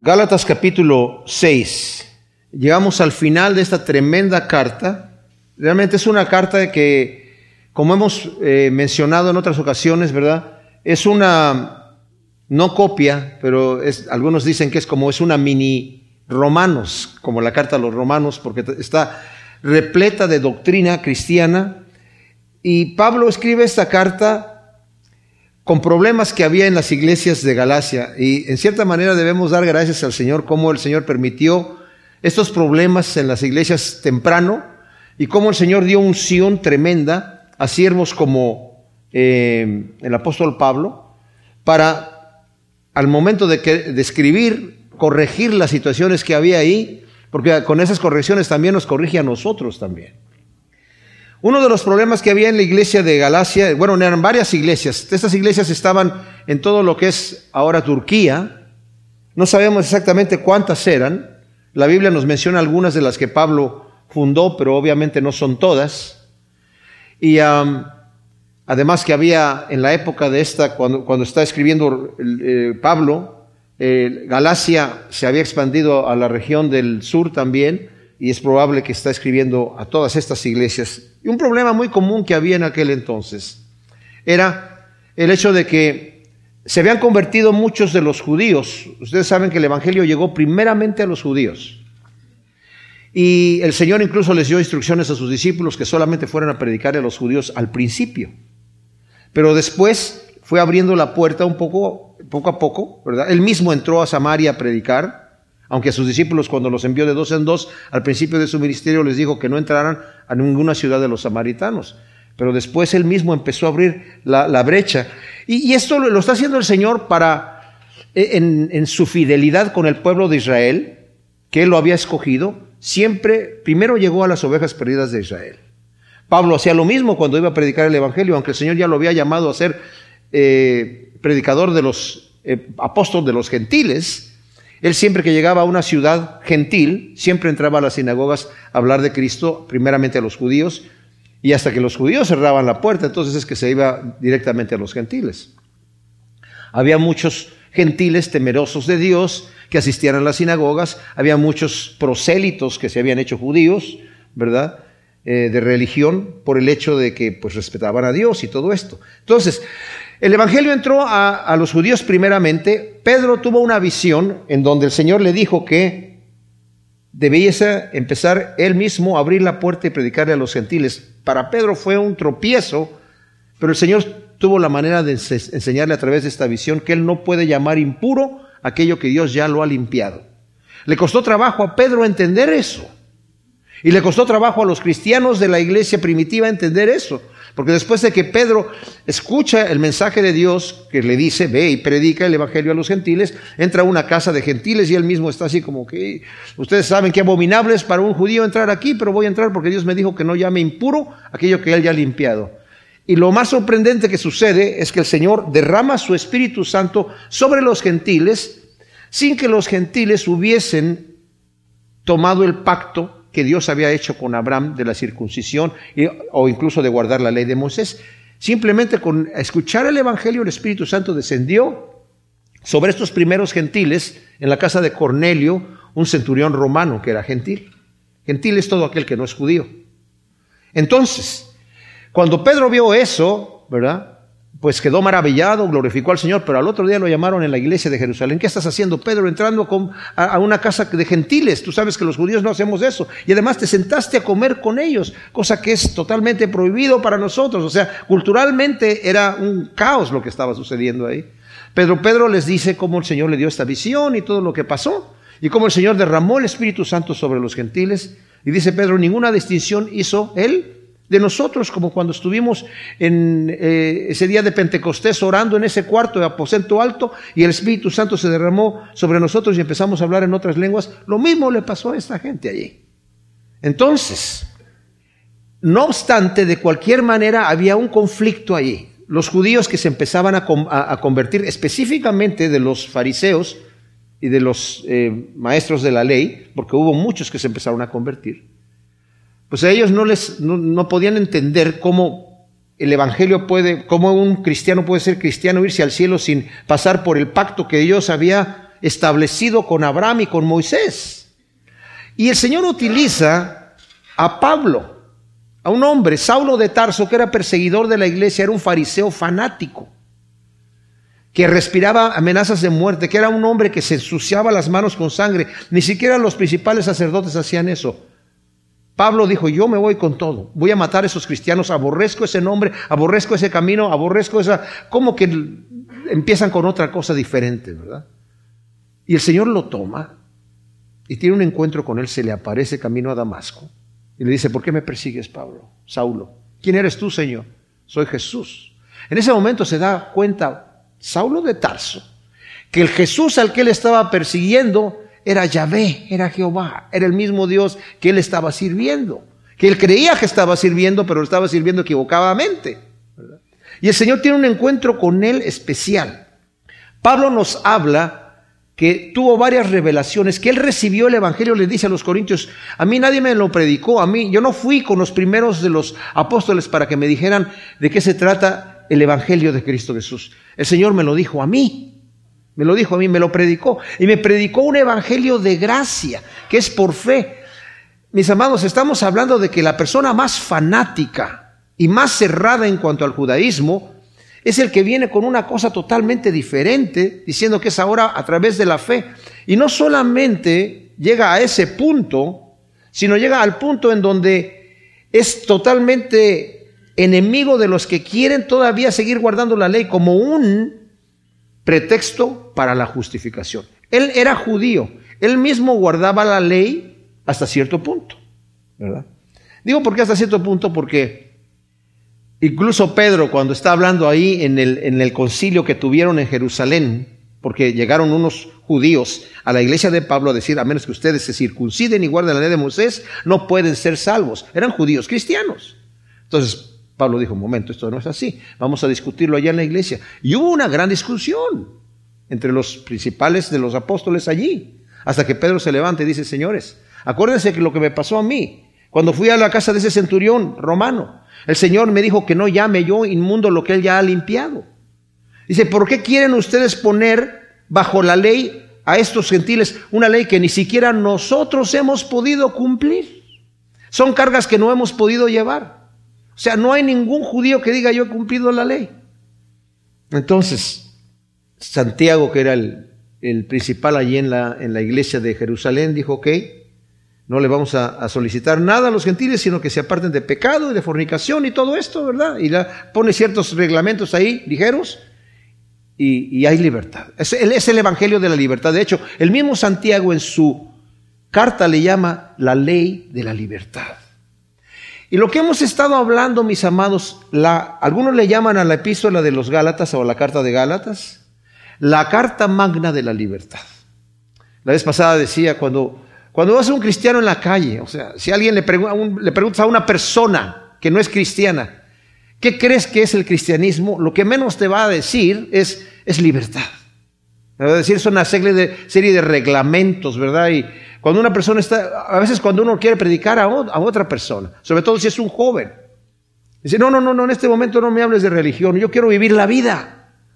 Gálatas capítulo 6. Llegamos al final de esta tremenda carta. Realmente es una carta que, como hemos eh, mencionado en otras ocasiones, ¿verdad? Es una, no copia, pero es, algunos dicen que es como es una mini romanos, como la carta a los romanos, porque está repleta de doctrina cristiana. Y Pablo escribe esta carta con problemas que había en las iglesias de Galacia. Y en cierta manera debemos dar gracias al Señor cómo el Señor permitió estos problemas en las iglesias temprano y cómo el Señor dio unción tremenda a siervos como eh, el apóstol Pablo para al momento de, que, de escribir, corregir las situaciones que había ahí, porque con esas correcciones también nos corrige a nosotros también. Uno de los problemas que había en la iglesia de Galacia, bueno, eran varias iglesias. Estas iglesias estaban en todo lo que es ahora Turquía. No sabemos exactamente cuántas eran. La Biblia nos menciona algunas de las que Pablo fundó, pero obviamente no son todas. Y además que había en la época de esta, cuando, cuando está escribiendo eh, Pablo, eh, Galacia se había expandido a la región del sur también y es probable que está escribiendo a todas estas iglesias. Y un problema muy común que había en aquel entonces era el hecho de que se habían convertido muchos de los judíos. Ustedes saben que el Evangelio llegó primeramente a los judíos. Y el Señor incluso les dio instrucciones a sus discípulos que solamente fueran a predicar a los judíos al principio. Pero después fue abriendo la puerta un poco, poco a poco, ¿verdad? Él mismo entró a Samaria a predicar aunque a sus discípulos cuando los envió de dos en dos, al principio de su ministerio les dijo que no entraran a ninguna ciudad de los samaritanos. Pero después él mismo empezó a abrir la, brecha. Y, esto lo, está haciendo el Señor para, e, en, su fidelidad con el pueblo de Israel, que él lo había escogido, siempre, primero llegó a las ovejas perdidas de Israel. Pablo hacía lo mismo cuando iba a predicar el Evangelio, aunque el Señor ya lo había llamado a ser eh, predicador de los eh, apóstoles de los gentiles, él siempre que llegaba a una ciudad gentil, siempre entraba a las sinagogas a hablar de Cristo, primeramente a los judíos, y hasta que los judíos cerraban la puerta, entonces es que se iba directamente a los gentiles. Había muchos gentiles temerosos de Dios que asistían a las sinagogas, había muchos prosélitos que se habían hecho judíos, ¿verdad? Eh, de religión por el hecho de que pues respetaban a Dios y todo esto. Entonces, el Evangelio entró a, los judíos primeramente. Pedro tuvo una visión en donde el Señor le dijo que debía empezar él mismo a abrir la puerta y predicarle a los gentiles. Para Pedro fue un tropiezo, pero el Señor tuvo la manera de enseñarle a través de esta visión que él no puede llamar impuro aquello que Dios ya lo ha limpiado. Le costó trabajo a Pedro entender eso. Y le costó trabajo a los cristianos de la iglesia primitiva entender eso. Porque después de que Pedro escucha el mensaje de Dios que le dice, ve y predica el Evangelio a los gentiles, entra a una casa de gentiles y él mismo está así como que, ustedes saben que abominable es para un judío entrar aquí, pero voy a entrar porque Dios me dijo que no llame impuro aquello que él ya ha limpiado. Y lo más sorprendente que sucede es que el Señor derrama su Espíritu Santo sobre los gentiles sin que los gentiles hubiesen tomado el pacto que Dios había hecho con Abraham de la circuncisión o incluso de guardar la ley de Moisés. Simplemente con escuchar el Evangelio el Espíritu Santo descendió sobre estos primeros gentiles en la casa de Cornelio, un centurión romano que era gentil. Gentil es todo aquel que no es judío. Entonces, cuando Pedro vio eso, ¿verdad? Pues quedó maravillado, glorificó al Señor, pero al otro día lo llamaron en la iglesia de Jerusalén. ¿Qué estás haciendo, Pedro, entrando a, una casa de gentiles? Tú sabes que los judíos no hacemos eso. Y además te sentaste a comer con ellos, cosa que es totalmente prohibido para nosotros. O sea, culturalmente era un caos lo que estaba sucediendo ahí. Pedro, Pedro les dice cómo el Señor le dio esta visión y todo lo que pasó, y cómo el Señor derramó el Espíritu Santo sobre los gentiles. Y dice Pedro, ninguna distinción hizo él de nosotros, como cuando estuvimos en eh, ese día de Pentecostés orando en ese cuarto de aposento alto y el Espíritu Santo se derramó sobre nosotros y empezamos a hablar en otras lenguas. Lo mismo le pasó a esta gente allí. Entonces, no obstante, de cualquier manera había un conflicto allí. Los judíos que se empezaban a, convertir, específicamente de los fariseos y de los eh, maestros de la ley, porque hubo muchos que se empezaron a convertir, pues a ellos no les no, podían entender cómo el evangelio puede, cómo un cristiano puede ser cristiano irse al cielo sin pasar por el pacto que Dios había establecido con Abraham y con Moisés. Y el Señor utiliza a Pablo, a un hombre, Saulo de Tarso, que era perseguidor de la iglesia, era un fariseo fanático, que respiraba amenazas de muerte, que era un hombre que se ensuciaba las manos con sangre. Ni siquiera los principales sacerdotes hacían eso. Pablo dijo, yo me voy con todo, voy a matar a esos cristianos, aborrezco ese nombre, aborrezco ese camino, aborrezco esa... Como que empiezan con otra cosa diferente, ¿verdad? Y el Señor lo toma y tiene un encuentro con él, se le aparece camino a Damasco y le dice, ¿por qué me persigues, Pablo? Saulo, ¿quién eres tú, Señor? Soy Jesús. En ese momento se da cuenta Saulo de Tarso que el Jesús al que él estaba persiguiendo era Yahvé, era Jehová, era el mismo Dios que él estaba sirviendo, que él creía que estaba sirviendo, pero lo estaba sirviendo equivocadamente. Y el Señor tiene un encuentro con él especial. Pablo nos habla que tuvo varias revelaciones, que él recibió el Evangelio, le dice a los Corintios, a mí nadie me lo predicó, a mí, yo no fui con los primeros de los apóstoles para que me dijeran de qué se trata el Evangelio de Cristo Jesús. El Señor me lo dijo a mí. Me lo dijo a mí, me lo predicó. Y me predicó un evangelio de gracia, que es por fe. Mis amados, estamos hablando de que la persona más fanática y más cerrada en cuanto al judaísmo es el que viene con una cosa totalmente diferente, diciendo que es ahora a través de la fe. Y no solamente llega a ese punto, sino llega al punto en donde es totalmente enemigo de los que quieren todavía seguir guardando la ley como un pretexto para la justificación. Él era judío, él mismo guardaba la ley hasta cierto punto, ¿verdad? Digo por qué hasta cierto punto, porque incluso Pedro, cuando está hablando ahí en el, en el concilio que tuvieron en Jerusalén, porque llegaron unos judíos a la iglesia de Pablo a decir, a menos que ustedes se circunciden y guarden la ley de Moisés, no pueden ser salvos. Eran judíos cristianos. Entonces, Pablo dijo, un momento, esto no es así, vamos a discutirlo allá en la iglesia. Y hubo una gran discusión entre los principales de los apóstoles allí, hasta que Pedro se levanta y dice, señores, acuérdense que lo que me pasó a mí, cuando fui a la casa de ese centurión romano, el Señor me dijo que no llame yo inmundo lo que él ya ha limpiado. Dice, ¿por qué quieren ustedes poner bajo la ley a estos gentiles una ley que ni siquiera nosotros hemos podido cumplir? Son cargas que no hemos podido llevar. O sea, no hay ningún judío que diga yo he cumplido la ley. Entonces, Santiago, que era el, principal allí en la, en la, iglesia de Jerusalén, dijo, ok, no le vamos a, solicitar nada a los gentiles, sino que se aparten de pecado y de fornicación y todo esto, ¿verdad? Y pone ciertos reglamentos ahí ligeros y, y hay libertad. Es, es el evangelio de la libertad. De hecho, el mismo Santiago en su carta le llama la ley de la libertad. Y lo que hemos estado hablando, mis amados, algunos le llaman a la epístola de los Gálatas o la carta de Gálatas, la carta magna de la libertad. La vez pasada decía, cuando, cuando vas a un cristiano en la calle, o sea, si alguien le, le preguntas a una persona que no es cristiana, ¿qué crees que es el cristianismo? Lo que menos te va a decir es, es libertad. A decir, es una serie de, serie de reglamentos, ¿verdad? Y, cuando una persona está, a veces cuando uno quiere predicar a, otra persona, sobre todo si es un joven, dice, no, no, no, no, en este momento no me hables de religión, yo quiero vivir la vida.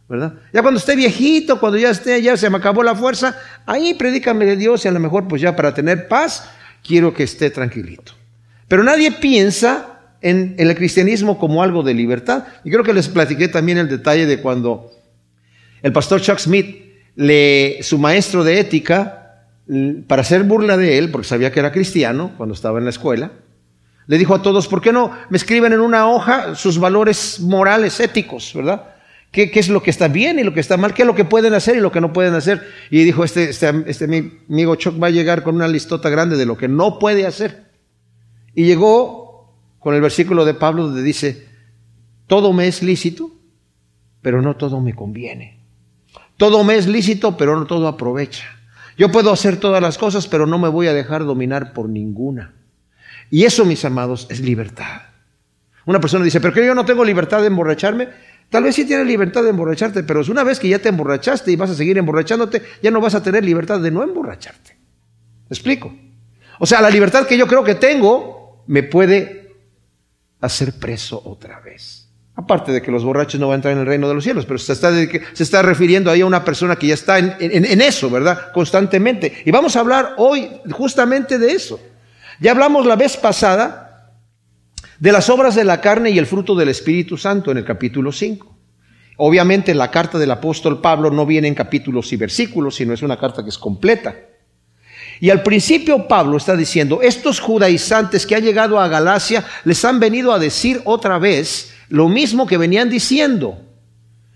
¿verdad? Ya cuando esté viejito, cuando ya esté, ya se me acabó la fuerza, ahí predícame de Dios y a lo mejor pues ya para tener paz, quiero que esté tranquilito. Pero nadie piensa en, el cristianismo como algo de libertad. Y creo que les platiqué también el detalle de cuando el pastor Chuck Smith, le, su maestro de ética, para hacer burla de él, porque sabía que era cristiano cuando estaba en la escuela, le dijo a todos, ¿por qué no me escriben en una hoja sus valores morales, éticos, verdad? ¿Qué, es lo que está bien y lo que está mal? ¿Qué es lo que pueden hacer y lo que no pueden hacer? Y dijo, este, este, este mi amigo Chuck va a llegar con una listota grande de lo que no puede hacer. Y llegó con el versículo de Pablo donde dice, todo me es lícito, pero no todo me conviene. Todo me es lícito, pero no todo aprovecha. Yo puedo hacer todas las cosas, pero no me voy a dejar dominar por ninguna. Y eso, mis amados, es libertad. Una persona dice, pero que yo no tengo libertad de emborracharme. Tal vez sí tienes libertad de emborracharte, pero una vez que ya te emborrachaste y vas a seguir emborrachándote, ya no vas a tener libertad de no emborracharte. ¿Me explico? O sea, la libertad que yo creo que tengo me puede hacer preso otra vez. Aparte de que los borrachos no van a entrar en el reino de los cielos, pero se está, se está refiriendo ahí a una persona que ya está en, en, eso, ¿verdad? Constantemente. Y vamos a hablar hoy justamente de eso. Ya hablamos la vez pasada de las obras de la carne y el fruto del Espíritu Santo en el capítulo 5. Obviamente la carta del apóstol Pablo no viene en capítulos y versículos, sino es una carta que es completa. Y al principio Pablo está diciendo, estos judaizantes que han llegado a Galacia les han venido a decir otra vez lo mismo que venían diciendo.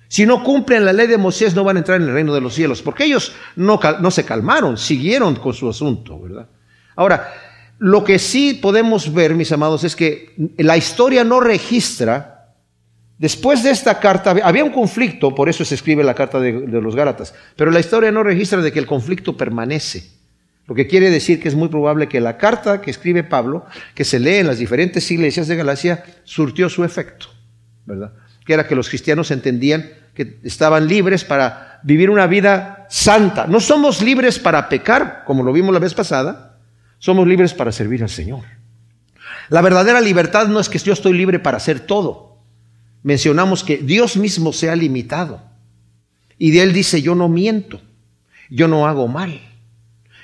Si no cumplen la ley de Moisés no van a entrar en el reino de los cielos, porque ellos no, se calmaron, siguieron con su asunto, ¿verdad? Ahora, lo que sí podemos ver, mis amados, es que la historia no registra, después de esta carta, había un conflicto, por eso se escribe la carta de, de los Gálatas, pero la historia no registra de que el conflicto permanece. Lo que quiere decir que es muy probable que la carta que escribe Pablo, que se lee en las diferentes iglesias de Galacia, surtió su efecto. Que era que los cristianos entendían que estaban libres para vivir una vida santa. No somos libres para pecar, como lo vimos la vez pasada, somos libres para servir al Señor. La verdadera libertad no es que yo estoy libre para hacer todo. Mencionamos que Dios mismo se ha limitado. Y de Él dice, yo no miento, yo no hago mal,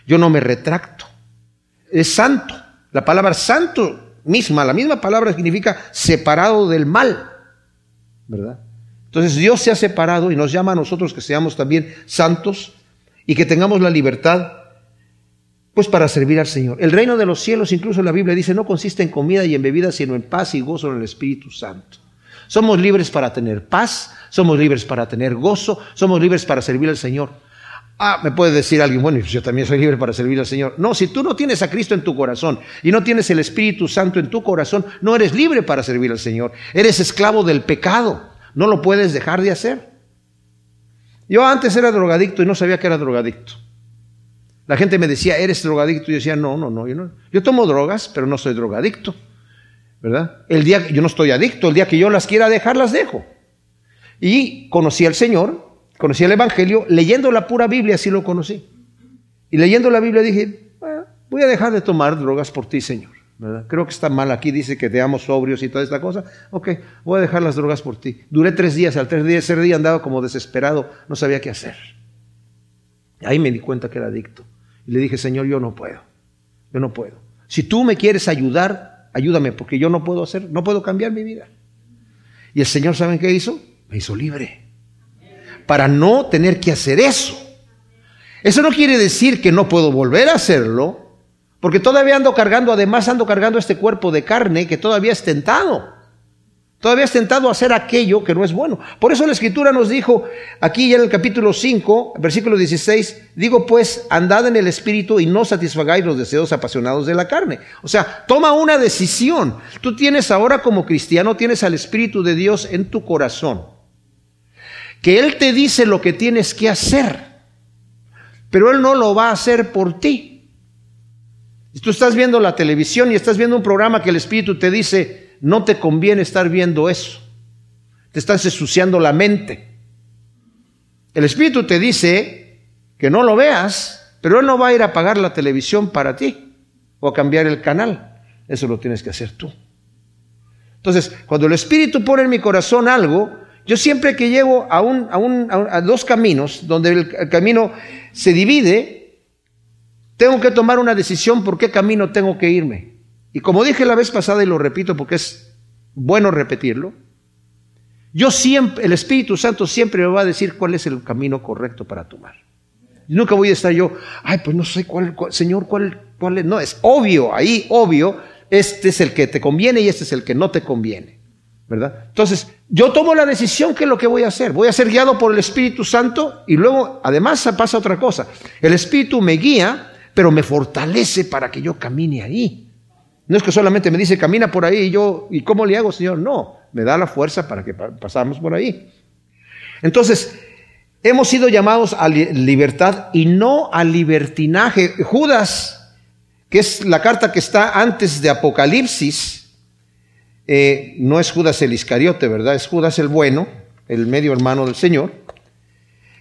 yo no me retracto. Es santo. La palabra santo misma, la misma palabra significa separado del mal. Entonces Dios se ha separado y nos llama a nosotros que seamos también santos y que tengamos la libertad pues para servir al Señor. El reino de los cielos, incluso la Biblia dice, no consiste en comida y en bebida, sino en paz y gozo en el Espíritu Santo. Somos libres para tener paz, somos libres para tener gozo, somos libres para servir al Señor. Ah, me puede decir alguien, bueno, yo también soy libre para servir al Señor. No, si tú no tienes a Cristo en tu corazón y no tienes el Espíritu Santo en tu corazón, no eres libre para servir al Señor. Eres esclavo del pecado. No lo puedes dejar de hacer. Yo antes era drogadicto y no sabía que era drogadicto. La gente me decía, ¿eres drogadicto? Y yo decía, no, no, no. Yo, no. yo tomo drogas, pero no soy drogadicto. ¿Verdad? El día yo no estoy adicto, el día que yo las quiera dejar, las dejo. Y conocí al Señor conocí el Evangelio, leyendo la pura Biblia así lo conocí. Y leyendo la Biblia dije, voy a dejar de tomar drogas por ti, Señor. Creo que está mal aquí, dice que te amo sobrios y toda esta cosa. Ok, voy a dejar las drogas por ti. Duré tres días, al tercer día andaba como desesperado, no sabía qué hacer. Ahí me di cuenta que era adicto. Y le dije, Señor, yo no puedo, yo no puedo. Si tú me quieres ayudar, ayúdame, porque yo no puedo hacer, no puedo cambiar mi vida. Y el Señor, ¿saben qué hizo? Me hizo libre para no tener que hacer eso. Eso no quiere decir que no puedo volver a hacerlo, porque todavía ando cargando, además ando cargando este cuerpo de carne que todavía es tentado. Todavía es tentado a hacer aquello que no es bueno. Por eso la escritura nos dijo aquí ya en el capítulo 5, versículo 16, digo pues, andad en el espíritu y no satisfagáis los deseos apasionados de la carne. O sea, toma una decisión. Tú tienes ahora como cristiano, tienes al Espíritu de Dios en tu corazón que Él te dice lo que tienes que hacer, pero Él no lo va a hacer por ti. Tú estás viendo la televisión y estás viendo un programa que el Espíritu te dice, no te conviene estar viendo eso, te estás ensuciando la mente. El Espíritu te dice que no lo veas, pero Él no va a ir a apagar la televisión para ti o a cambiar el canal. Eso lo tienes que hacer tú. Entonces, cuando el Espíritu pone en mi corazón algo, yo siempre que llego a, un, a, un, a dos caminos, donde el, camino se divide, tengo que tomar una decisión por qué camino tengo que irme. Y como dije la vez pasada y lo repito porque es bueno repetirlo, yo siempre, el Espíritu Santo siempre me va a decir cuál es el camino correcto para tomar. Nunca voy a estar yo, ay, pues no sé cuál, Señor, cuál, cuál es. No, es obvio, ahí, obvio, este es el que te conviene y este es el que no te conviene. Entonces, yo tomo la decisión que es lo que voy a hacer. Voy a ser guiado por el Espíritu Santo y luego, además, pasa otra cosa. El Espíritu me guía, pero me fortalece para que yo camine ahí. No es que solamente me dice, camina por ahí y yo, ¿y cómo le hago, Señor? No, me da la fuerza para que pasamos por ahí. Entonces, hemos sido llamados a libertad y no al libertinaje. Judas, que es la carta que está antes de Apocalipsis, eh, no es Judas el Iscariote, ¿verdad? Es Judas el bueno, el medio hermano del Señor,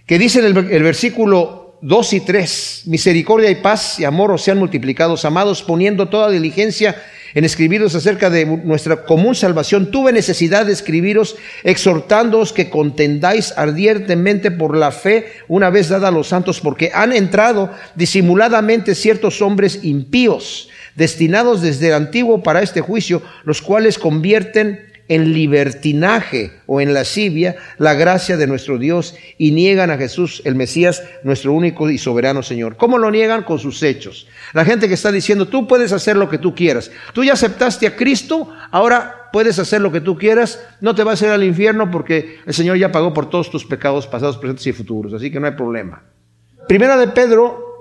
que dice en el, versículo 2 y 3, misericordia y paz y amor os sean multiplicados, amados, poniendo toda diligencia en escribiros acerca de nuestra común salvación, tuve necesidad de escribiros exhortándoos que contendáis ardientemente por la fe una vez dada a los santos, porque han entrado disimuladamente ciertos hombres impíos, destinados desde el antiguo para este juicio, los cuales convierten en libertinaje o en lascivia la gracia de nuestro Dios y niegan a Jesús, el Mesías, nuestro único y soberano Señor. ¿Cómo lo niegan? Con sus hechos. La gente que está diciendo, tú puedes hacer lo que tú quieras. Tú ya aceptaste a Cristo, ahora puedes hacer lo que tú quieras, no te vas a ir al infierno porque el Señor ya pagó por todos tus pecados pasados, presentes y futuros, así que no hay problema. Primera de Pedro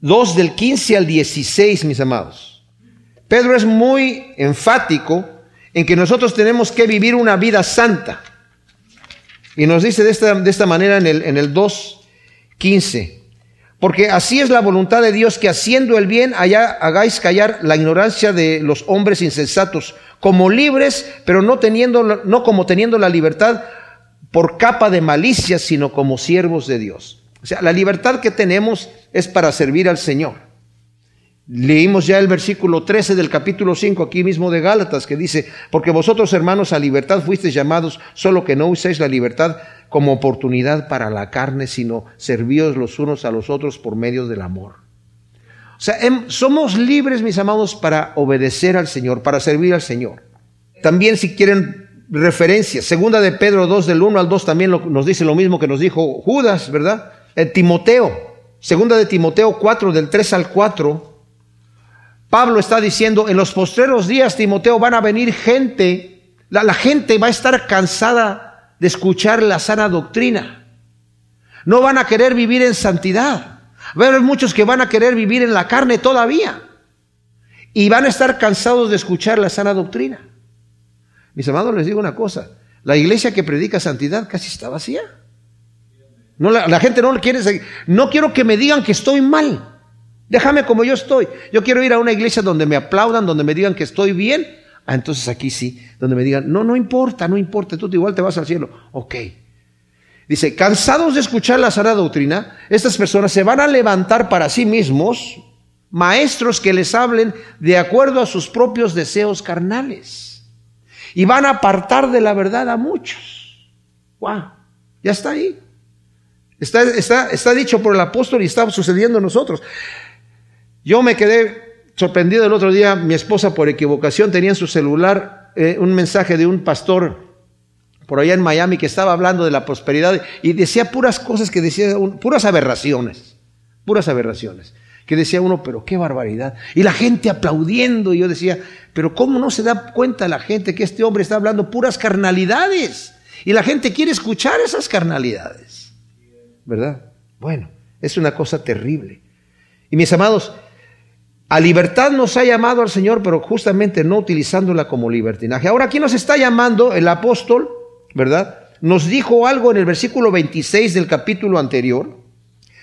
2 del 15 al 16, mis amados. Pedro es muy enfático en que nosotros tenemos que vivir una vida santa. Y nos dice de esta, de esta manera en el, en el 2.15, porque así es la voluntad de Dios que haciendo el bien allá hagáis callar la ignorancia de los hombres insensatos, como libres, pero no, teniendo, no como teniendo la libertad por capa de malicia, sino como siervos de Dios. O sea, la libertad que tenemos es para servir al Señor. Leímos ya el versículo 13 del capítulo 5 aquí mismo de Gálatas que dice, porque vosotros hermanos a libertad fuisteis llamados, solo que no uséis la libertad como oportunidad para la carne, sino servíos los unos a los otros por medio del amor. O sea, em, somos libres, mis amados, para obedecer al Señor, para servir al Señor. También si quieren referencias, segunda de Pedro 2 del 1 al 2 también nos dice lo mismo que nos dijo Judas, ¿verdad? El Timoteo, segunda de Timoteo 4 del 3 al 4 Pablo está diciendo, en los postreros días, Timoteo, van a venir gente, la, gente va a estar cansada de escuchar la sana doctrina. No van a querer vivir en santidad. Va a haber muchos que van a querer vivir en la carne todavía. Y van a estar cansados de escuchar la sana doctrina. Mis amados, les digo una cosa. La iglesia que predica santidad casi está vacía. No, la, la gente no quiere seguir. No quiero que me digan que estoy mal. Déjame como yo estoy. Yo quiero ir a una iglesia donde me aplaudan, donde me digan que estoy bien. Ah, entonces aquí sí, donde me digan, no, no importa, no importa, tú igual te vas al cielo. Ok. Dice, cansados de escuchar la sana doctrina, estas personas se van a levantar para sí mismos maestros que les hablen de acuerdo a sus propios deseos carnales. Y van a apartar de la verdad a muchos. ¡Wow! Ya está ahí. Está, dicho por el apóstol y está sucediendo a nosotros. Yo me quedé sorprendido el otro día, mi esposa por equivocación tenía en su celular eh, un mensaje de un pastor por allá en Miami que estaba hablando de la prosperidad y decía puras cosas que decía, puras aberraciones, puras aberraciones. Que decía uno, pero qué barbaridad. Y la gente aplaudiendo. Y yo decía, pero ¿cómo no se da cuenta la gente que este hombre está hablando puras carnalidades? Y la gente quiere escuchar esas carnalidades. ¿Verdad? Bueno, es una cosa terrible. Y mis amados, a libertad nos ha llamado al Señor, pero justamente no utilizándola como libertinaje. Ahora aquí nos está llamando el apóstol, ¿verdad? Nos dijo algo en el versículo 26 del capítulo anterior,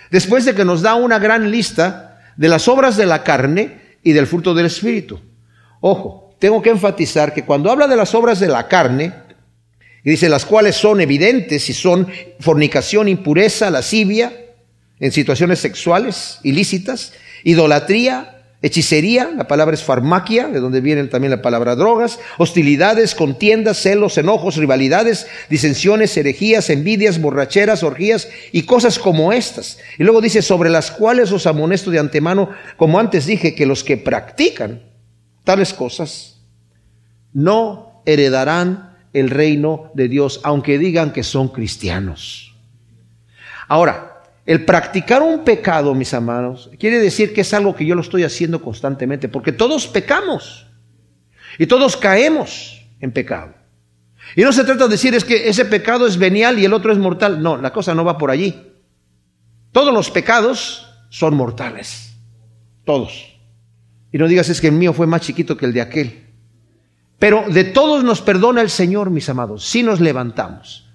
después de que nos da una gran lista de las obras de la carne y del fruto del Espíritu. Ojo, tengo que enfatizar que cuando habla de las obras de la carne, y dice las cuales son evidentes y son fornicación, impureza, lascivia, en situaciones sexuales ilícitas, idolatría, hechicería, la palabra es farmaquia, de donde viene también la palabra drogas, hostilidades, contiendas, celos, enojos, rivalidades, disensiones, herejías, envidias, borracheras, orgías y cosas como estas. Y luego dice, sobre las cuales os amonesto de antemano, como antes dije, que los que practican tales cosas no heredarán el reino de Dios, aunque digan que son cristianos. Ahora, el practicar un pecado, mis amados, quiere decir que es algo que yo lo estoy haciendo constantemente, porque todos pecamos y todos caemos en pecado. Y no se trata de decir es que ese pecado es venial y el otro es mortal. No, la cosa no va por allí. Todos los pecados son mortales. Todos. Y no digas es que el mío fue más chiquito que el de aquel. Pero de todos nos perdona el Señor, mis amados, si nos levantamos.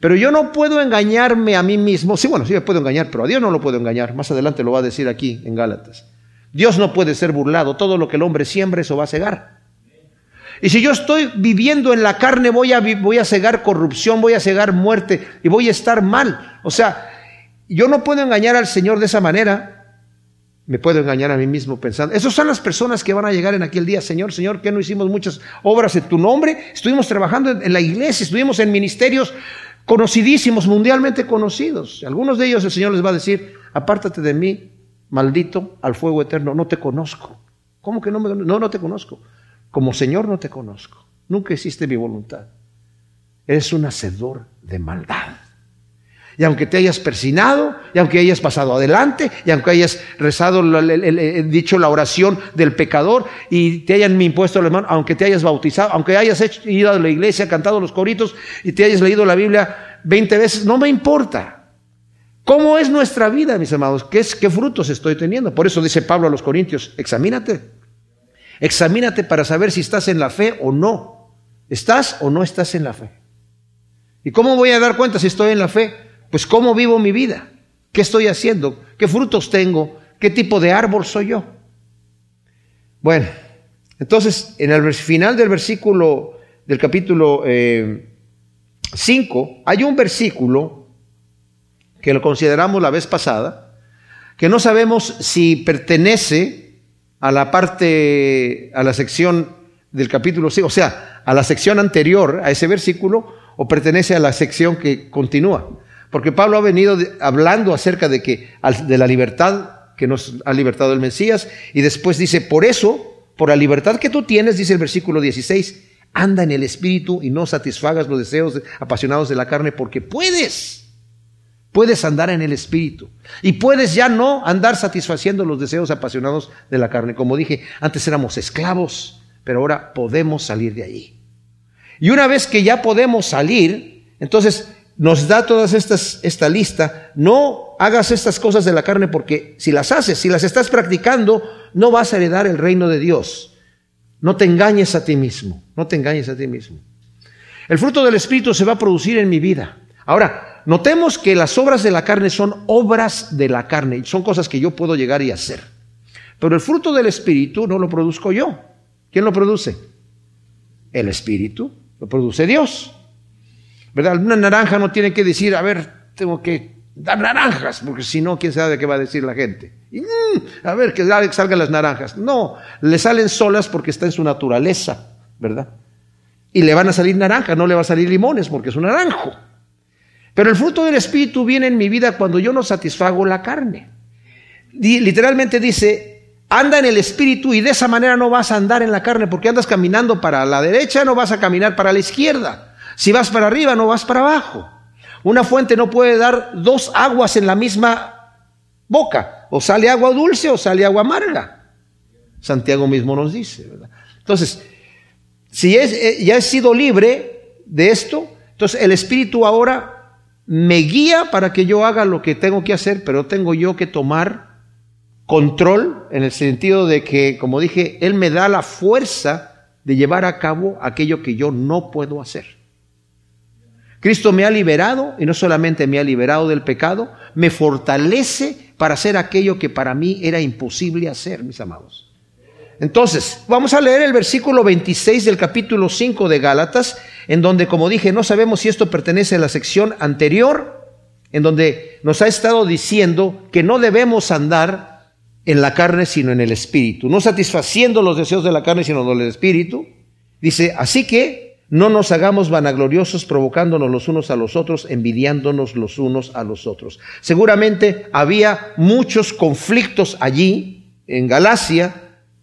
Pero yo no puedo engañarme a mí mismo. Sí, bueno, sí me puedo engañar, pero a Dios no lo puedo engañar. Más adelante lo va a decir aquí en Gálatas. Dios no puede ser burlado. Todo lo que el hombre siembre, eso va a cegar. Y si yo estoy viviendo en la carne, voy a, voy a cegar corrupción, voy a cegar muerte y voy a estar mal. O sea, yo no puedo engañar al Señor de esa manera. Me puedo engañar a mí mismo pensando. Esas son las personas que van a llegar en aquel día. Señor, Señor, que no hicimos muchas obras en tu nombre. Estuvimos trabajando en la iglesia, estuvimos en ministerios conocidísimos, mundialmente conocidos. Algunos de ellos el Señor les va a decir, apártate de mí, maldito, al fuego eterno, no te conozco. ¿Cómo que no me No, no te conozco. Como Señor no te conozco. Nunca hiciste mi voluntad. Eres un hacedor de maldad. Y aunque te hayas persinado, y aunque hayas pasado adelante, y aunque hayas rezado, dicho la oración del pecador, y te hayan impuesto la mano, aunque te hayas bautizado, aunque hayas hecho, ido a la iglesia, cantado los coritos, y te hayas leído la Biblia 20 veces, no me importa. ¿Cómo es nuestra vida, mis amados? ¿Qué, es, ¿Qué frutos estoy teniendo? Por eso dice Pablo a los Corintios, examínate. Examínate para saber si estás en la fe o no. ¿Estás o no estás en la fe? ¿Y cómo voy a dar cuenta si estoy en la fe? Pues cómo vivo mi vida, qué estoy haciendo, qué frutos tengo, qué tipo de árbol soy yo. Bueno, entonces en el final del versículo del capítulo 5 eh, hay un versículo que lo consideramos la vez pasada, que no sabemos si pertenece a la parte, a la sección del capítulo 5, o sea, a la sección anterior a ese versículo, o pertenece a la sección que continúa. Porque Pablo ha venido hablando acerca de que de la libertad que nos ha libertado el Mesías y después dice, por eso, por la libertad que tú tienes, dice el versículo 16, anda en el espíritu y no satisfagas los deseos apasionados de la carne porque puedes. Puedes andar en el espíritu y puedes ya no andar satisfaciendo los deseos apasionados de la carne. Como dije, antes éramos esclavos, pero ahora podemos salir de allí. Y una vez que ya podemos salir, entonces nos da todas estas, esta lista. No hagas estas cosas de la carne porque si las haces, si las estás practicando, no vas a heredar el reino de Dios. No te engañes a ti mismo, no te engañes a ti mismo. El fruto del Espíritu se va a producir en mi vida. Ahora, notemos que las obras de la carne son obras de la carne, son cosas que yo puedo llegar y hacer. Pero el fruto del Espíritu no lo produzco yo. ¿Quién lo produce? El Espíritu, lo produce Dios. ¿Verdad? Una naranja no tiene que decir, a ver, tengo que dar naranjas, porque si no, quién sabe qué va a decir la gente. Mm, a ver, que salgan las naranjas. No, le salen solas porque está en su naturaleza, ¿verdad? Y le van a salir naranjas, no le va a salir limones porque es un naranjo. Pero el fruto del Espíritu viene en mi vida cuando yo no satisfago la carne. Literalmente dice, anda en el Espíritu y de esa manera no vas a andar en la carne porque andas caminando para la derecha, no vas a caminar para la izquierda. Si vas para arriba, no vas para abajo. Una fuente no puede dar dos aguas en la misma boca. O sale agua dulce o sale agua amarga. Santiago mismo nos dice, ¿verdad? Entonces, si eh, ya he sido libre de esto, entonces el Espíritu ahora me guía para que yo haga lo que tengo que hacer, pero tengo yo que tomar control en el sentido de que, como dije, Él me da la fuerza de llevar a cabo aquello que yo no puedo hacer. Cristo me ha liberado y no solamente me ha liberado del pecado, me fortalece para hacer aquello que para mí era imposible hacer, mis amados. Entonces, vamos a leer el versículo 26 del capítulo 5 de Gálatas, en donde, como dije, no sabemos si esto pertenece a la sección anterior, en donde nos ha estado diciendo que no debemos andar en la carne, sino en el espíritu, no satisfaciendo los deseos de la carne, sino del espíritu. Dice, así que no nos hagamos vanagloriosos provocándonos los unos a los otros, envidiándonos los unos a los otros. Seguramente había muchos conflictos allí, en Galacia,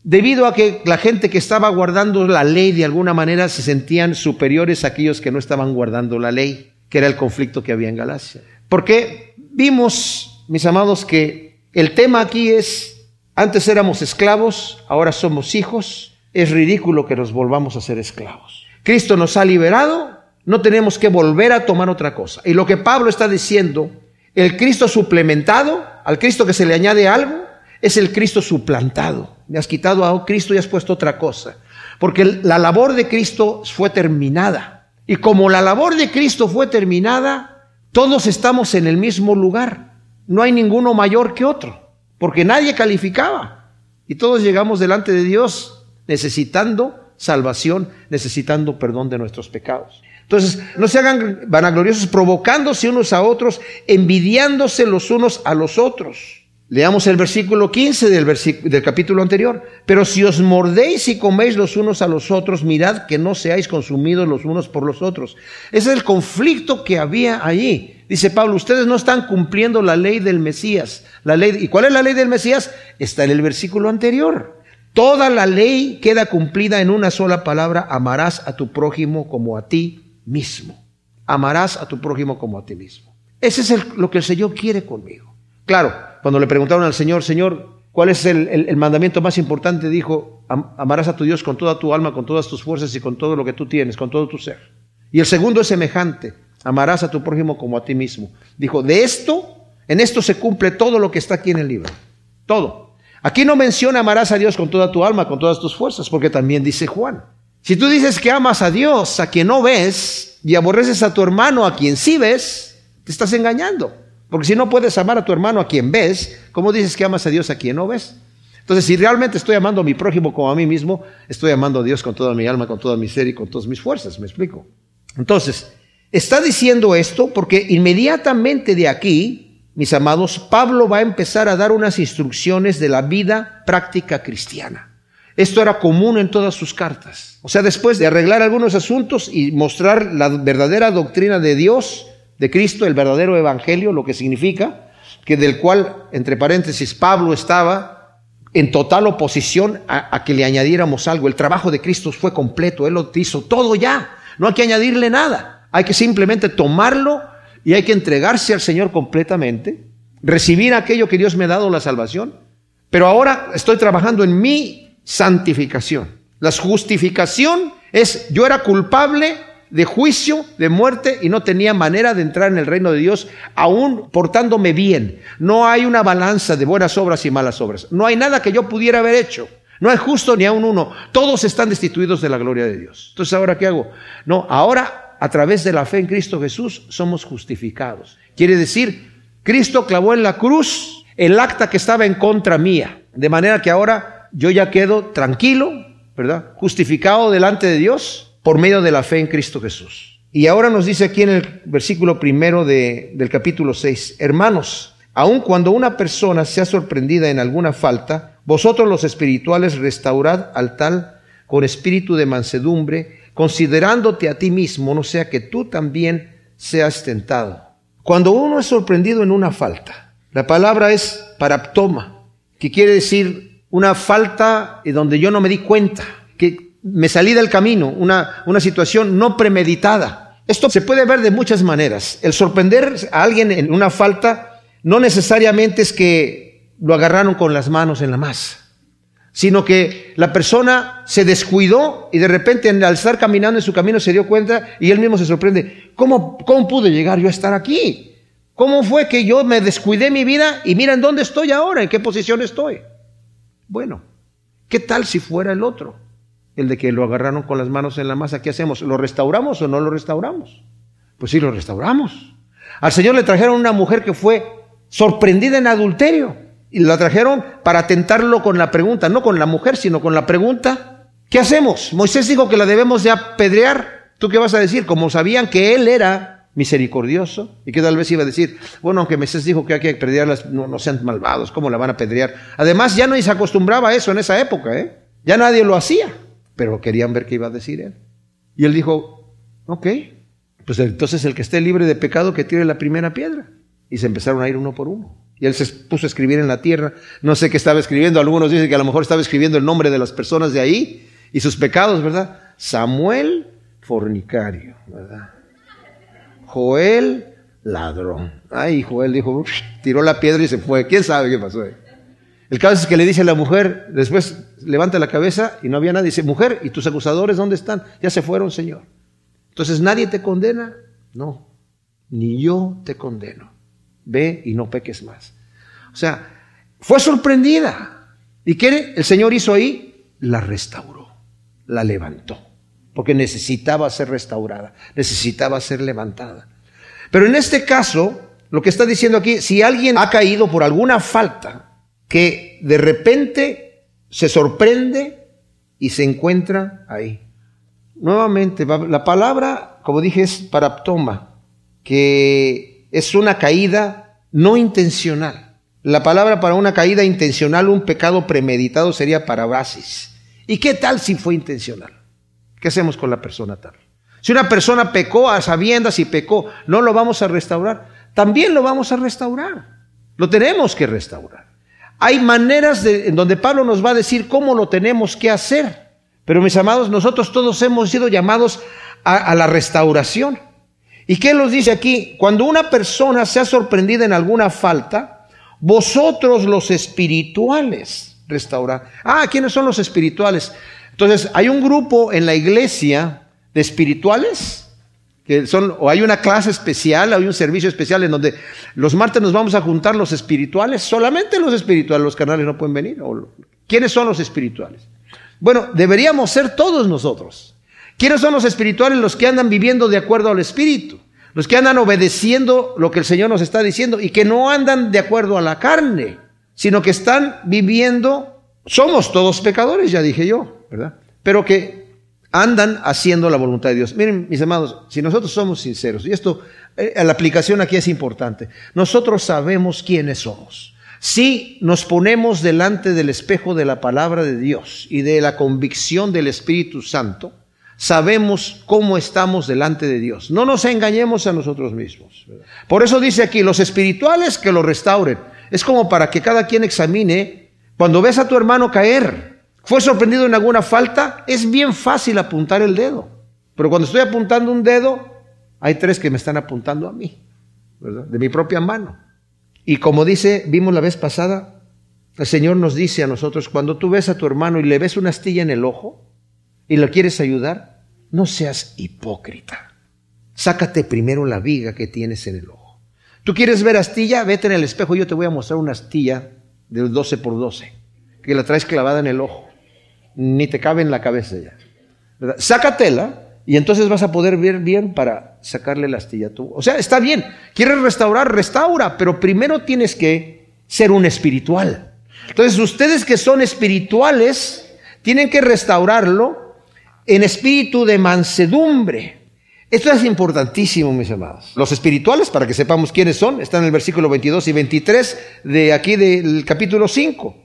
debido a que la gente que estaba guardando la ley de alguna manera se sentían superiores a aquellos que no estaban guardando la ley, que era el conflicto que había en Galacia. Porque vimos, mis amados, que el tema aquí es, antes éramos esclavos, ahora somos hijos, es ridículo que nos volvamos a ser esclavos. Cristo nos ha liberado, no tenemos que volver a tomar otra cosa. Y lo que Pablo está diciendo, el Cristo suplementado, al Cristo que se le añade algo, es el Cristo suplantado. Me has quitado a Cristo y has puesto otra cosa. Porque la labor de Cristo fue terminada. Y como la labor de Cristo fue terminada, todos estamos en el mismo lugar. No hay ninguno mayor que otro. Porque nadie calificaba. Y todos llegamos delante de Dios necesitando salvación necesitando perdón de nuestros pecados. Entonces, no se hagan vanagloriosos provocándose unos a otros, envidiándose los unos a los otros. Leamos el versículo 15 del, del, capítulo anterior. Pero si os mordéis y coméis los unos a los otros, mirad que no seáis consumidos los unos por los otros. Ese es el conflicto que había allí. Dice Pablo, ustedes no están cumpliendo la ley del Mesías. La ley, ¿Y cuál es la ley del Mesías? Está en el versículo anterior. Toda la ley queda cumplida en una sola palabra, amarás a tu prójimo como a ti mismo. Amarás a tu prójimo como a ti mismo. Ese es lo que el Señor quiere conmigo. Claro, cuando le preguntaron al Señor, Señor, ¿cuál es el, mandamiento más importante? Dijo, amarás a tu Dios con toda tu alma, con todas tus fuerzas y con todo lo que tú tienes, con todo tu ser. Y el segundo es semejante, amarás a tu prójimo como a ti mismo. Dijo, de esto, en esto se cumple todo lo que está aquí en el libro. Todo. Aquí no menciona amarás a Dios con toda tu alma, con todas tus fuerzas, porque también dice Juan. Si tú dices que amas a Dios, a quien no ves, y aborreces a tu hermano, a quien sí ves, te estás engañando. Porque si no puedes amar a tu hermano a quien ves, ¿cómo dices que amas a Dios a quien no ves? Entonces, si realmente estoy amando a mi prójimo como a mí mismo, estoy amando a Dios con toda mi alma, con toda mi ser y con todas mis fuerzas, ¿me explico? Entonces, está diciendo esto porque inmediatamente de aquí, mis amados, Pablo va a empezar a dar unas instrucciones de la vida práctica cristiana. Esto era común en todas sus cartas. O sea, después de arreglar algunos asuntos y mostrar la verdadera doctrina de Dios, de Cristo, el verdadero evangelio, lo que significa que del cual, entre paréntesis, Pablo estaba en total oposición a, que le añadiéramos algo. El trabajo de Cristo fue completo, Él lo hizo todo ya, no hay que añadirle nada, hay que simplemente tomarlo y hay que entregarse al Señor completamente, recibir aquello que Dios me ha dado, la salvación, pero ahora estoy trabajando en mi santificación. La justificación es, yo era culpable, de juicio, de muerte, y no tenía manera de entrar en el reino de Dios, aún portándome bien. No hay una balanza de buenas obras y malas obras. No hay nada que yo pudiera haber hecho. No hay justo ni aún uno. Todos están destituidos de la gloria de Dios. Entonces, ¿ahora qué hago? No, ahora a través de la fe en Cristo Jesús somos justificados. Quiere decir, Cristo clavó en la cruz el acta que estaba en contra mía. De manera que ahora yo ya quedo tranquilo, ¿verdad? Justificado delante de Dios por medio de la fe en Cristo Jesús. Y ahora nos dice aquí en el versículo primero del capítulo 6, hermanos, aun cuando una persona sea sorprendida en alguna falta, vosotros los espirituales restaurad al tal con espíritu de mansedumbre, considerándote a ti mismo, no sea que tú también seas tentado. Cuando uno es sorprendido en una falta, la palabra es paraptoma, que quiere decir una falta donde yo no me di cuenta, que me salí del camino, una, una situación no premeditada. Esto se puede ver de muchas maneras. El sorprender a alguien en una falta no necesariamente es que lo agarraron con las manos en la masa, sino que la persona se descuidó y de repente al estar caminando en su camino se dio cuenta y él mismo se sorprende, ¿cómo, cómo pude llegar yo a estar aquí? ¿Cómo fue que yo me descuidé mi vida y mira en dónde estoy ahora, en qué posición estoy? Bueno, ¿qué tal si fuera el otro? el de que lo agarraron con las manos en la masa, ¿qué hacemos? ¿Lo restauramos o no lo restauramos? Pues sí, lo restauramos. Al Señor le trajeron una mujer que fue sorprendida en adulterio y la trajeron para tentarlo con la pregunta, no con la mujer, sino con la pregunta, ¿qué hacemos? Moisés dijo que la debemos de apedrear. ¿Tú qué vas a decir? Como sabían que él era misericordioso y que tal vez iba a decir, bueno, aunque Moisés dijo que hay que apedrearlas, no, sean malvados, ¿cómo la van a apedrear? Además, ya no se acostumbraba a eso en esa época, ¿eh? Ya nadie lo hacía pero querían ver qué iba a decir él. Y él dijo, ok, pues entonces el que esté libre de pecado que tire la primera piedra. Y se empezaron a ir uno por uno. Y él se puso a escribir en la tierra. No sé qué estaba escribiendo. Algunos dicen que a lo mejor estaba escribiendo el nombre de las personas de ahí y sus pecados, ¿verdad? Samuel, fornicario, ¿verdad? Joel, ladrón. Ay, Joel dijo, tiró la piedra y se fue. ¿Quién sabe qué pasó? El caso es que le dice a la mujer, después levanta la cabeza y no había nadie. Dice, mujer, ¿y tus acusadores dónde están? Ya se fueron, Señor. Entonces, ¿nadie te condena? No, ni yo te condeno. Ve y no peques más. O sea, fue sorprendida. ¿Y qué el Señor hizo ahí? La restauró, la levantó, porque necesitaba ser restaurada, necesitaba ser levantada. Pero en este caso, lo que está diciendo aquí, si alguien ha caído por alguna falta, que de repente se sorprende y se encuentra ahí. Nuevamente, la palabra, como dije, es paraptoma, que es una caída no intencional. La palabra para una caída intencional, un pecado premeditado sería parabasis. ¿Y qué tal si fue intencional? ¿Qué hacemos con la persona tal? Si una persona pecó a sabiendas y pecó, no lo vamos a restaurar. También lo vamos a restaurar. Lo tenemos que restaurar. Hay maneras de, en donde Pablo nos va a decir cómo lo tenemos que hacer. Pero mis amados, nosotros todos hemos sido llamados a, a la restauración. ¿Y qué nos dice aquí? Cuando una persona se ha sorprendido en alguna falta, vosotros los espirituales restaurar. Ah, ¿quiénes son los espirituales? Entonces, hay un grupo en la iglesia de espirituales que son, o hay una clase especial, hay un servicio especial en donde los martes nos vamos a juntar los espirituales, solamente los espirituales, los canales no pueden venir. ¿Quiénes son los espirituales? Bueno, deberíamos ser todos nosotros. ¿Quiénes son los espirituales? Los que andan viviendo de acuerdo al Espíritu, los que andan obedeciendo lo que el Señor nos está diciendo y que no andan de acuerdo a la carne, sino que están viviendo, somos todos pecadores, ya dije yo, ¿verdad? Pero que andan haciendo la voluntad de Dios. Miren, mis amados, si nosotros somos sinceros, y esto, eh, la aplicación aquí es importante, nosotros sabemos quiénes somos. Si nos ponemos delante del espejo de la palabra de Dios y de la convicción del Espíritu Santo, sabemos cómo estamos delante de Dios. No nos engañemos a nosotros mismos. Por eso dice aquí, los espirituales que lo restauren. Es como para que cada quien examine, cuando ves a tu hermano caer, fue sorprendido en alguna falta, es bien fácil apuntar el dedo. Pero cuando estoy apuntando un dedo, hay tres que me están apuntando a mí. De mi propia mano. Y como dice, vimos la vez pasada, el Señor nos dice a nosotros, cuando tú ves a tu hermano y le ves una astilla en el ojo y lo quieres ayudar, no seas hipócrita. Sácate primero la viga que tienes en el ojo. ¿Tú quieres ver astilla? Vete en el espejo, yo te voy a mostrar una astilla de 12 por 12, que la traes clavada en el ojo ni te cabe en la cabeza ya. Sácatela y entonces vas a poder ver bien para sacarle la astilla tú. O sea, está bien, quieres restaurar, restaura, pero primero tienes que ser un espiritual. Entonces, ustedes que son espirituales, tienen que restaurarlo en espíritu de mansedumbre. Esto es importantísimo, mis amados. Los espirituales, para que sepamos quiénes son, están en el versículo 22 y 23 de aquí del capítulo 5.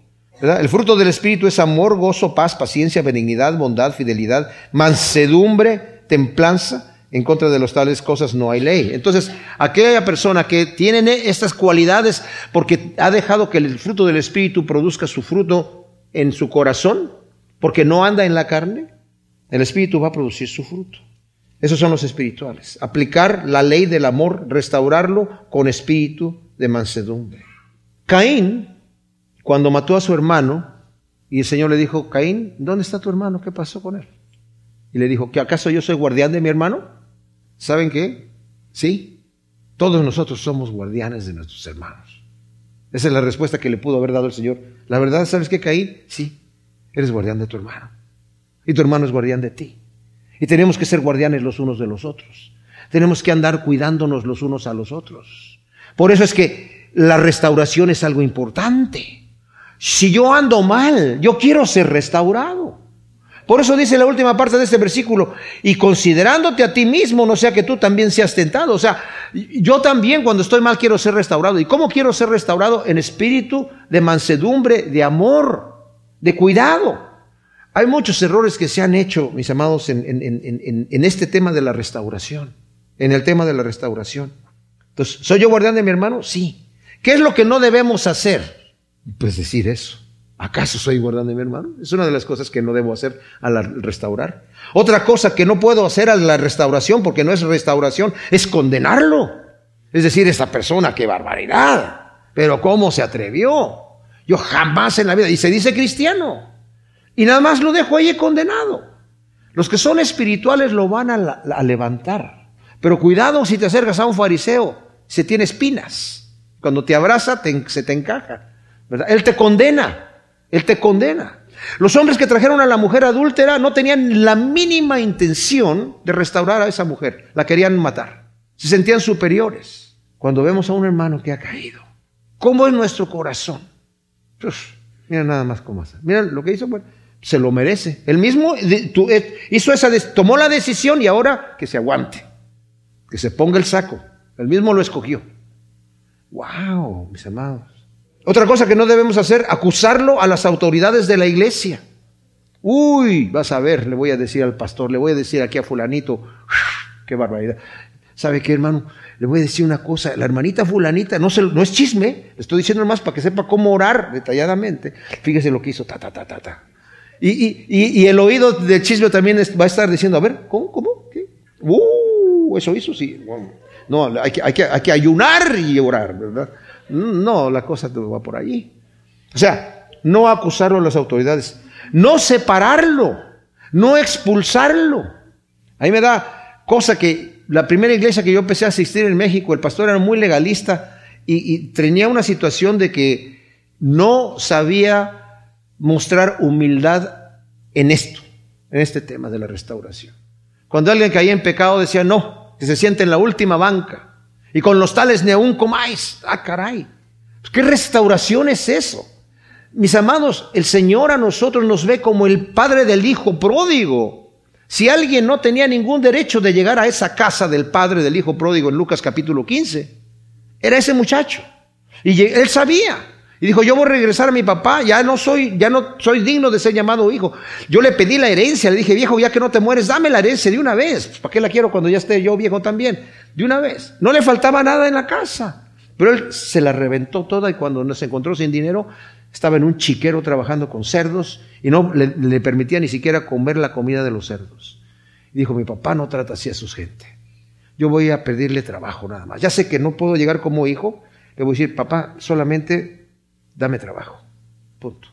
El fruto del Espíritu es amor, gozo, paz, paciencia, benignidad, bondad, fidelidad, mansedumbre, templanza. En contra de los tales cosas no hay ley. Entonces, aquella persona que tiene estas cualidades porque ha dejado que el fruto del Espíritu produzca su fruto en su corazón, porque no anda en la carne, el Espíritu va a producir su fruto. Esos son los espirituales. Aplicar la ley del amor, restaurarlo con espíritu de mansedumbre. Caín cuando mató a su hermano, y el Señor le dijo, Caín, ¿dónde está tu hermano? ¿Qué pasó con él? Y le dijo, ¿que acaso yo soy guardián de mi hermano? ¿Saben qué? Sí, todos nosotros somos guardianes de nuestros hermanos. Esa es la respuesta que le pudo haber dado el Señor. La verdad, ¿sabes qué, Caín? Sí, eres guardián de tu hermano. Y tu hermano es guardián de ti. Y tenemos que ser guardianes los unos de los otros. Tenemos que andar cuidándonos los unos a los otros. Por eso es que la restauración es algo importante. Si yo ando mal, yo quiero ser restaurado. Por eso dice la última parte de este versículo, y considerándote a ti mismo, no sea que tú también seas tentado. O sea, yo también cuando estoy mal quiero ser restaurado. ¿Y cómo quiero ser restaurado? En espíritu de mansedumbre, de amor, de cuidado. Hay muchos errores que se han hecho, mis amados, en, este tema de la restauración. En el tema de la restauración. Entonces, ¿soy yo guardián de mi hermano? Sí. ¿Qué es lo que no debemos hacer? Pues decir eso. ¿Acaso soy guardando de mi hermano? Es una de las cosas que no debo hacer al restaurar. Otra cosa que no puedo hacer a la restauración, porque no es restauración, es condenarlo. Es decir, esta persona, qué barbaridad. Pero ¿cómo se atrevió? Yo jamás en la vida, y se dice cristiano. Y nada más lo dejo ahí condenado. Los que son espirituales lo van a, levantar. Pero cuidado si te acercas a un fariseo, se tiene espinas. Cuando te abraza, se te encaja. Él te condena, Él te condena. Los hombres que trajeron a la mujer adúltera no tenían la mínima intención de restaurar a esa mujer, la querían matar. Se sentían superiores. Cuando vemos a un hermano que ha caído, ¿cómo es nuestro corazón? Pues, mira nada más cómo hace. Mira lo que hizo, se lo merece. Él mismo eh, hizo esa, tomó la decisión y ahora que se aguante, que se ponga el saco. Él mismo lo escogió. ¡Wow, mis amados! Otra cosa que no debemos hacer, acusarlo a las autoridades de la iglesia. Uy, vas a ver, le voy a decir al pastor, le voy a decir aquí a fulanito, qué barbaridad. ¿Sabe qué, hermano? Le voy a decir una cosa, la hermanita fulanita, no, se, no es chisme, le estoy diciendo más para que sepa cómo orar detalladamente. Fíjese lo que hizo, ta, ta, ta, ta, ta. Y, el oído del chisme también va a estar diciendo, a ver, ¿cómo? ¿Cómo? ¿Qué? Uh, eso hizo, sí. No, hay que, hay, que, ayunar y orar, ¿verdad? No, la cosa va por allí. O sea, no acusarlo a las autoridades no separarlo, no expulsarlo. Ahí me da cosa que la primera iglesia que yo empecé a asistir en México, el pastor era muy legalista y, tenía una situación de que no sabía mostrar humildad en esto, en este tema de la restauración. Cuando alguien caía en pecado decía, no, que se siente en la última banca. Y con los tales ni aún comáis. Ah, caray. ¿Qué restauración es eso? Mis amados, el Señor a nosotros nos ve como el padre del hijo pródigo. Si alguien no tenía ningún derecho de llegar a esa casa del padre del hijo pródigo en Lucas capítulo 15, era ese muchacho. Y él sabía. Y dijo, yo voy a regresar a mi papá, ya no soy, ya no soy digno de ser llamado hijo. Yo le pedí la herencia, le dije, viejo, ya que no te mueres, dame la herencia de una vez. ¿Para qué la quiero cuando ya esté yo viejo también? De una vez. No le faltaba nada en la casa. Pero él se la reventó toda y cuando se encontró sin dinero, estaba en un chiquero trabajando con cerdos y no le, permitía ni siquiera comer la comida de los cerdos. Y dijo, mi papá no trata así a su gente. Yo voy a pedirle trabajo nada más. Ya sé que no puedo llegar como hijo. Le voy a decir, papá, solamente dame trabajo. Punto.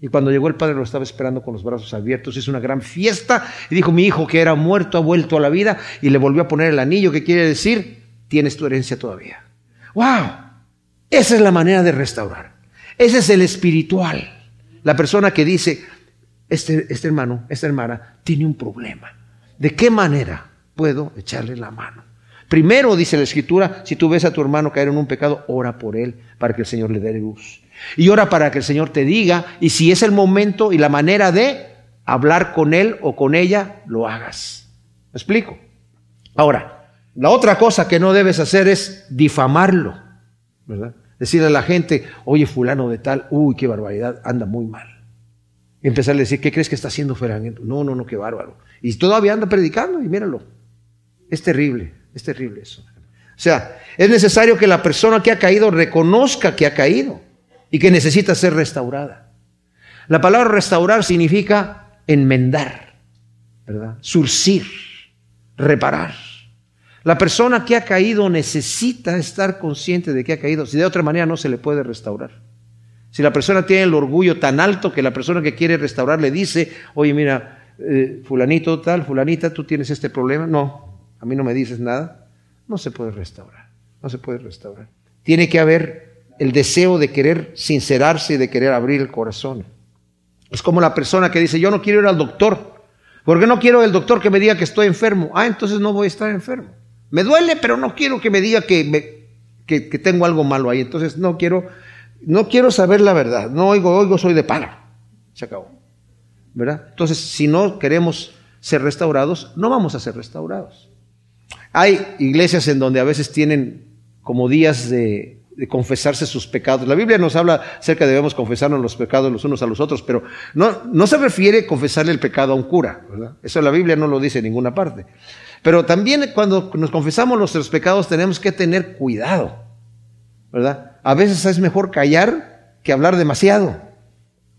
Y cuando llegó el padre lo estaba esperando con los brazos abiertos, hizo una gran fiesta y dijo, mi hijo que era muerto ha vuelto a la vida y le volvió a poner el anillo, que quiere decir, tienes tu herencia todavía. ¡Wow! Esa es la manera de restaurar. Ese es el espiritual. La persona que dice, este, este hermano, esta hermana tiene un problema. ¿De qué manera puedo echarle la mano? Primero, dice la escritura, si tú ves a tu hermano caer en un pecado, ora por él para que el Señor le dé luz. Y ora para que el Señor te diga, y si es el momento y la manera de hablar con él o con ella, lo hagas. ¿Me explico? Ahora, la otra cosa que no debes hacer es difamarlo, ¿verdad? Decirle a la gente, oye, fulano de tal, uy, qué barbaridad, anda muy mal. Y empezar a decir, ¿qué crees que está haciendo fulano? No, no, no, qué bárbaro. Y todavía anda predicando y míralo. Es terrible, es terrible eso. O sea, es necesario que la persona que ha caído reconozca que ha caído y que necesita ser restaurada. La palabra restaurar significa enmendar, ¿verdad? Surcir, reparar. La persona que ha caído necesita estar consciente de que ha caído, si de otra manera no se le puede restaurar. Si la persona tiene el orgullo tan alto que la persona que quiere restaurar le dice, oye, mira, eh, fulanito tal, fulanita, tú tienes este problema, no, a mí no me dices nada, no se puede restaurar, no se puede restaurar. Tiene que haber el deseo de querer sincerarse y de querer abrir el corazón. Es como la persona que dice, yo no quiero ir al doctor, porque no quiero el doctor que me diga que estoy enfermo. Ah, entonces no voy a estar enfermo. Me duele, pero no quiero que me diga que, que, tengo algo malo ahí. Entonces no quiero, no quiero saber la verdad. No oigo, oigo, soy de palo. Se acabó. ¿Verdad? Entonces, si no queremos ser restaurados, no vamos a ser restaurados. Hay iglesias en donde a veces tienen como días de, confesarse sus pecados. La Biblia nos habla acerca de debemos confesarnos los pecados los unos a los otros, pero no, no se refiere confesarle el pecado a un cura. ¿verdad? Eso la Biblia no lo dice en ninguna parte. Pero también cuando nos confesamos nuestros pecados tenemos que tener cuidado, ¿verdad? A veces es mejor callar que hablar demasiado.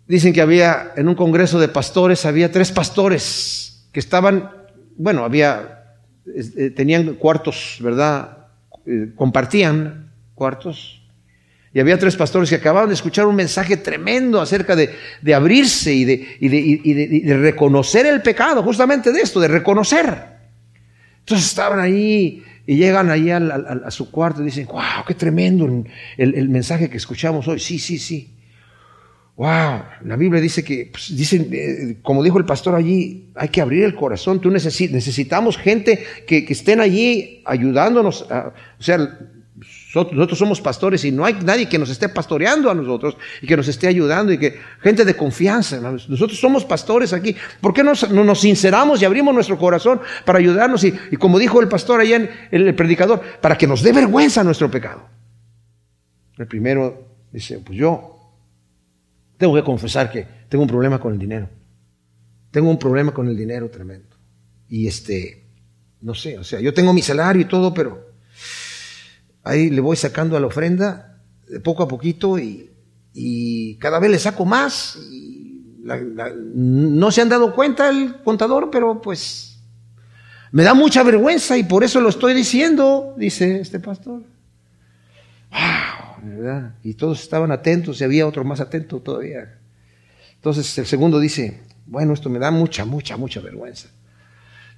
Dicen que había en un congreso de pastores, había tres pastores que estaban, bueno, había, eh, tenían cuartos, ¿verdad? Eh, compartían cuartos. Y había tres pastores que acababan de escuchar un mensaje tremendo acerca de, abrirse y de, y de reconocer el pecado, justamente de esto, de reconocer. Entonces estaban ahí y llegan ahí a su cuarto y dicen, wow, qué tremendo el, mensaje que escuchamos hoy. Sí, sí, sí. Wow, la Biblia dice que, pues, dicen, eh, como dijo el pastor allí, hay que abrir el corazón. Tú necesitamos gente que, estén allí ayudándonos. o sea, nosotros somos pastores y no hay nadie que nos esté pastoreando a nosotros y que nos esté ayudando y que gente de confianza. Nosotros somos pastores aquí. ¿Por qué no nos sinceramos y abrimos nuestro corazón para ayudarnos? Y, como dijo el pastor allá en el, predicador, para que nos dé vergüenza nuestro pecado. El primero Dice, pues yo tengo que confesar que tengo un problema con el dinero. Tengo un problema con el dinero tremendo. Y este, no sé, o sea, yo tengo mi salario y todo, pero ahí le voy sacando a la ofrenda de poco a poquito y, cada vez le saco más. no se han dado cuenta el contador, pero pues me da mucha vergüenza y por eso lo estoy diciendo, dice este pastor. Y todos estaban atentos y había otro más atento todavía. Entonces el segundo dice, bueno, esto me da mucha, mucha, mucha vergüenza.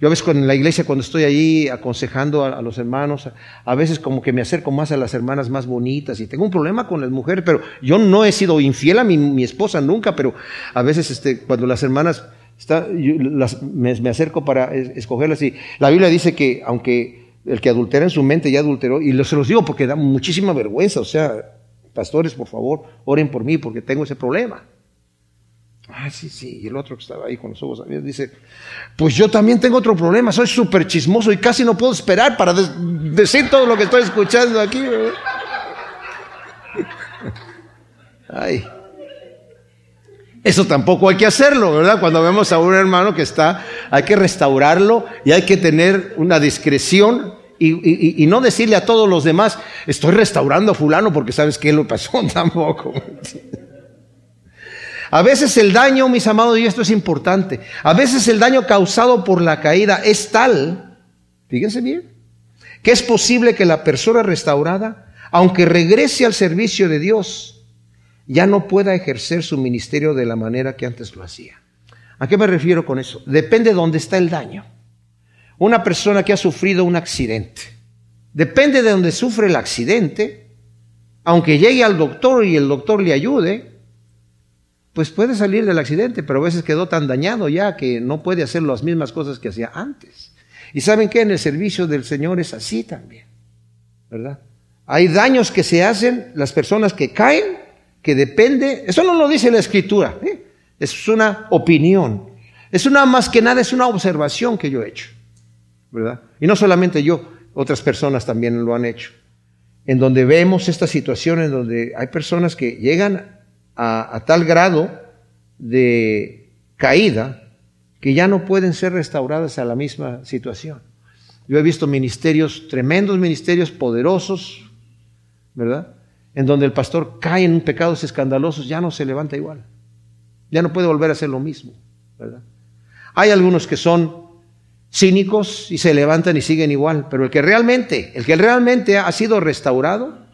Yo a veces en la iglesia cuando estoy allí aconsejando a, los hermanos, a, veces como que me acerco más a las hermanas más bonitas y tengo un problema con las mujeres, pero yo no he sido infiel a mi, esposa nunca, pero a veces este, cuando las hermanas está, me, acerco para escogerlas y la Biblia dice que aunque el que adultera en su mente ya adulteró, y se los digo porque da muchísima vergüenza, o sea, pastores, por favor, oren por mí porque tengo ese problema. Ah, sí, sí. Y el otro que estaba ahí con los ojos abiertos dice, pues yo también tengo otro problema, soy súper chismoso y casi no puedo esperar para decir todo lo que estoy escuchando aquí. Ay. Eso tampoco hay que hacerlo, ¿verdad? Cuando vemos a un hermano que está, hay que restaurarlo y hay que tener una discreción y, y no decirle a todos los demás, estoy restaurando a fulano porque sabes que lo pasó tampoco. A veces el daño, mis amados, y esto es importante, a veces el daño causado por la caída es tal, fíjense bien, que es posible que la persona restaurada, aunque regrese al servicio de Dios, ya no pueda ejercer su ministerio de la manera que antes lo hacía. ¿A qué me refiero con eso? Depende de dónde está el daño. Una persona que ha sufrido un accidente, depende de dónde sufre el accidente, aunque llegue al doctor y el doctor le ayude, pues puede salir del accidente, pero a veces quedó tan dañado ya que no puede hacer las mismas cosas que hacía antes. Y saben que en el servicio del Señor es así también, ¿verdad? Hay daños que se hacen, las personas que caen, que depende, eso no lo dice la escritura, ¿eh? es una opinión, es una más que nada, es una observación que yo he hecho, ¿verdad? Y no solamente yo, otras personas también lo han hecho, en donde vemos esta situación en donde hay personas que llegan a, tal grado de caída que ya no pueden ser restauradas a la misma situación. Yo he visto ministerios, tremendos ministerios poderosos, ¿verdad? En donde el pastor cae en pecados escandalosos, ya no se levanta igual. Ya no puede volver a hacer lo mismo. Hay algunos que son cínicos y se levantan y siguen igual, pero el que realmente, el que realmente ha sido restaurado,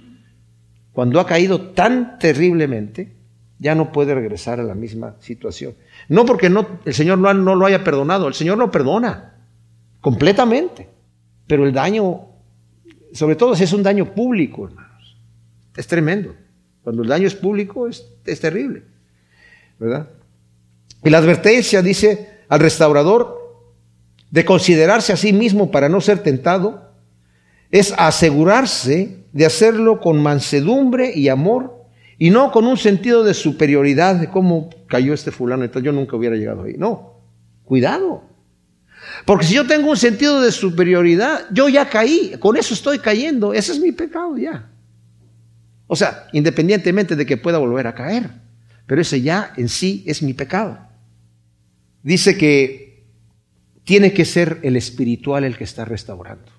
cuando ha caído tan terriblemente, ya no puede regresar a la misma situación. No porque el Señor no, no lo haya perdonado, el Señor lo perdona completamente. Pero el daño, sobre todo si es un daño público, hermanos, es tremendo. Cuando el daño es público es, es terrible. ¿Verdad? Y la advertencia dice al restaurador de considerarse a sí mismo para no ser tentado, es asegurarse de hacerlo con mansedumbre y amor y no con un sentido de superioridad de cómo cayó este fulano, entonces yo nunca hubiera llegado ahí. No, cuidado. Porque si yo tengo un sentido de superioridad, yo ya caí, con eso estoy cayendo, ese es mi pecado ya. O sea, independientemente de que pueda volver a caer, pero ese ya en sí es mi pecado. Dice que tiene que ser el espiritual el que está restaurando.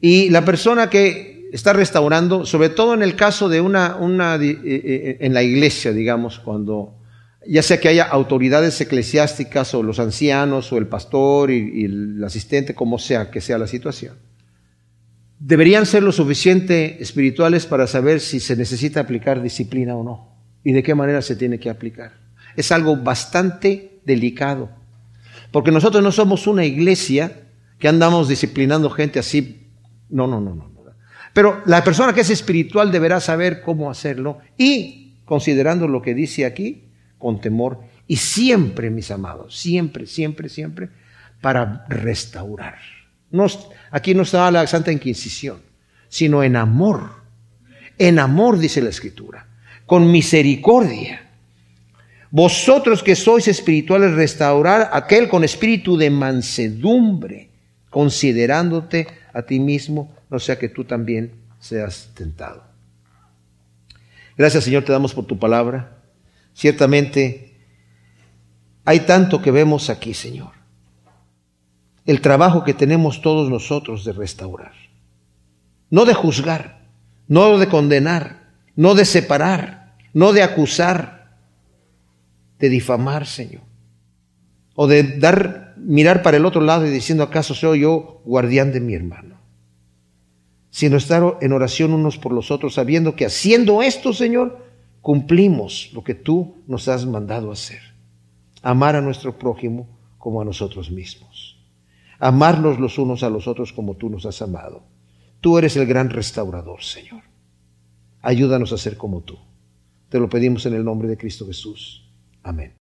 Y la persona que está restaurando, sobre todo en el caso de una, una eh, eh, en la iglesia, digamos, cuando ya sea que haya autoridades eclesiásticas o los ancianos o el pastor y, el asistente, como sea que sea la situación, deberían ser lo suficiente espirituales para saber si se necesita aplicar disciplina o no y de qué manera se tiene que aplicar. Es algo bastante delicado, porque nosotros no somos una iglesia que andamos disciplinando gente así. No, no, no, no. Pero la persona que es espiritual deberá saber cómo hacerlo y, considerando lo que dice aquí, con temor y siempre, mis amados, siempre, siempre, siempre, para restaurar. Aquí no está la Santa Inquisición, sino en amor. En amor, dice la Escritura, con misericordia. Vosotros que sois espirituales, restaurar aquel con espíritu de mansedumbre, considerándote a ti mismo no sea que tú también seas tentado. Gracias Señor te damos por tu palabra. Ciertamente hay tanto que vemos aquí, Señor. El trabajo que tenemos todos nosotros de restaurar. No de juzgar, no de condenar, no de separar, no de acusar, de difamar, Señor. O de dar, mirar para el otro lado y diciendo, ¿acaso soy yo guardián de mi hermano? Sino estar en oración unos por los otros, sabiendo que haciendo esto, Señor, cumplimos lo que tú nos has mandado hacer amar a nuestro prójimo como a nosotros mismos, amarnos los unos a los otros como tú nos has amado. Tú eres el gran restaurador, Señor. Ayúdanos a ser como tú. Te lo pedimos en el nombre de Cristo Jesús. Amén.